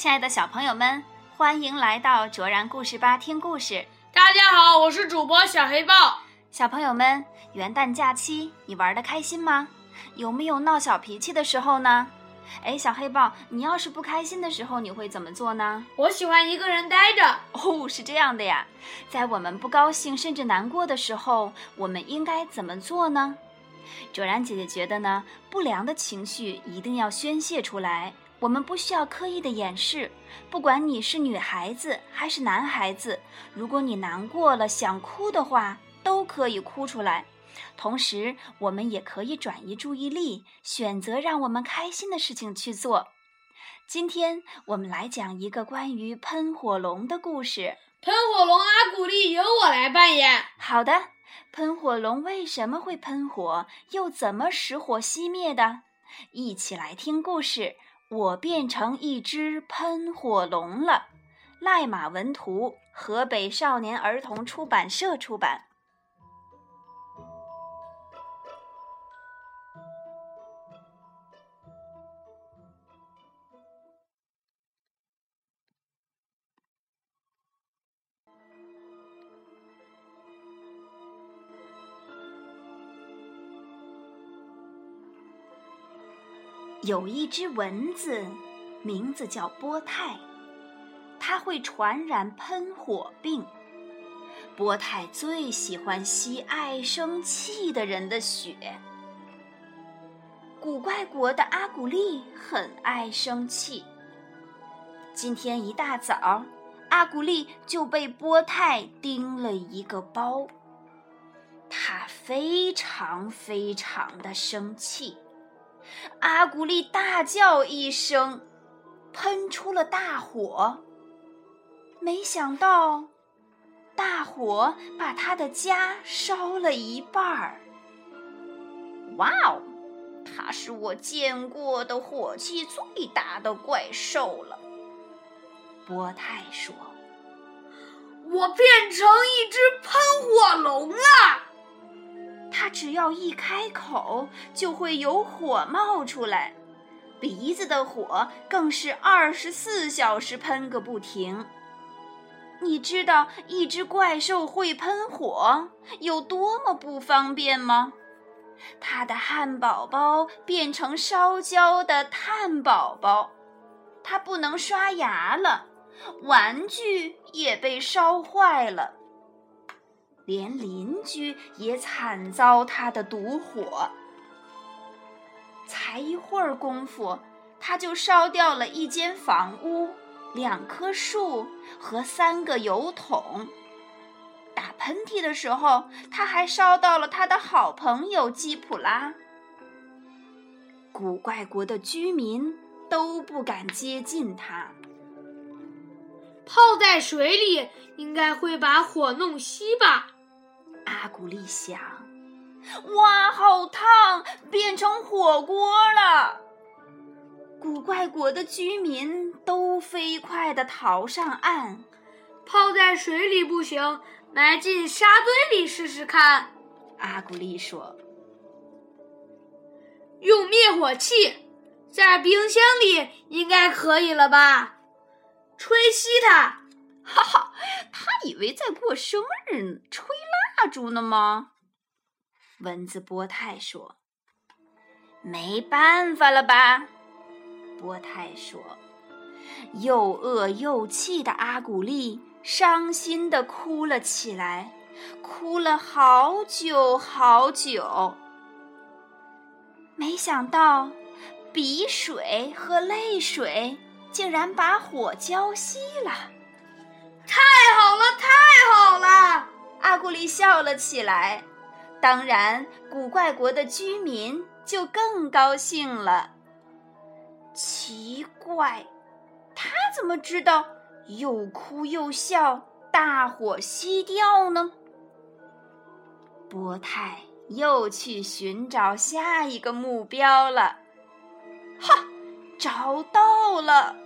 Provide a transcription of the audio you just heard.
亲爱的小朋友们，欢迎来到卓然故事吧听故事。大家好，我是主播小黑豹。小朋友们，元旦假期你玩的开心吗？有没有闹小脾气的时候呢？哎，小黑豹，你要是不开心的时候，你会怎么做呢？我喜欢一个人待着。哦，是这样的呀。在我们不高兴甚至难过的时候，我们应该怎么做呢？卓然姐姐觉得呢，不良的情绪一定要宣泄出来，我们不需要刻意的掩饰。不管你是女孩子还是男孩子，如果你难过了想哭的话，都可以哭出来。同时，我们也可以转移注意力，选择让我们开心的事情去做。今天我们来讲一个关于喷火龙的故事。喷火龙阿古丽由我来扮演。好的，喷火龙为什么会喷火？又怎么使火熄灭的？一起来听故事。我变成一只喷火龙了。赖马文图，河北少年儿童出版社出版。有一只蚊子，名字叫波泰，它会传染喷火病。波泰最喜欢吸爱生气的人的血。古怪国的阿古丽很爱生气。今天一大早，阿古丽就被波泰叮了一个包。他非常非常的生气。阿古丽大叫一声，喷出了大火。没想到，大火把他的家烧了一半儿。哇哦，他是我见过的火气最大的怪兽了。波泰说：“我变成一只喷火龙。”它只要一开口，就会有火冒出来，鼻子的火更是二十四小时喷个不停。你知道一只怪兽会喷火有多么不方便吗？它的汉堡包变成烧焦的炭宝宝，它不能刷牙了，玩具也被烧坏了。连邻居也惨遭他的毒火。才一会儿功夫，他就烧掉了一间房屋、两棵树和三个油桶。打喷嚏的时候，他还烧到了他的好朋友基普拉。古怪国的居民都不敢接近他。泡在水里，应该会把火弄熄吧。阿古丽想：“哇，好烫，变成火锅了！”古怪国的居民都飞快地逃上岸。泡在水里不行，埋进沙堆里试试看。阿古丽说：“用灭火器，在冰箱里应该可以了吧？吹熄它。”哈哈，他以为在过生日，吹蜡烛呢吗？蚊子波泰说：“没办法了吧？”波泰说：“又饿又气的阿古丽伤心的哭了起来，哭了好久好久。没想到，鼻水和泪水竟然把火浇熄了。”太好了，太！丽笑了起来。当然，古怪国的居民就更高兴了。奇怪，他怎么知道又哭又笑，大火熄掉呢？波泰又去寻找下一个目标了。哈，找到了！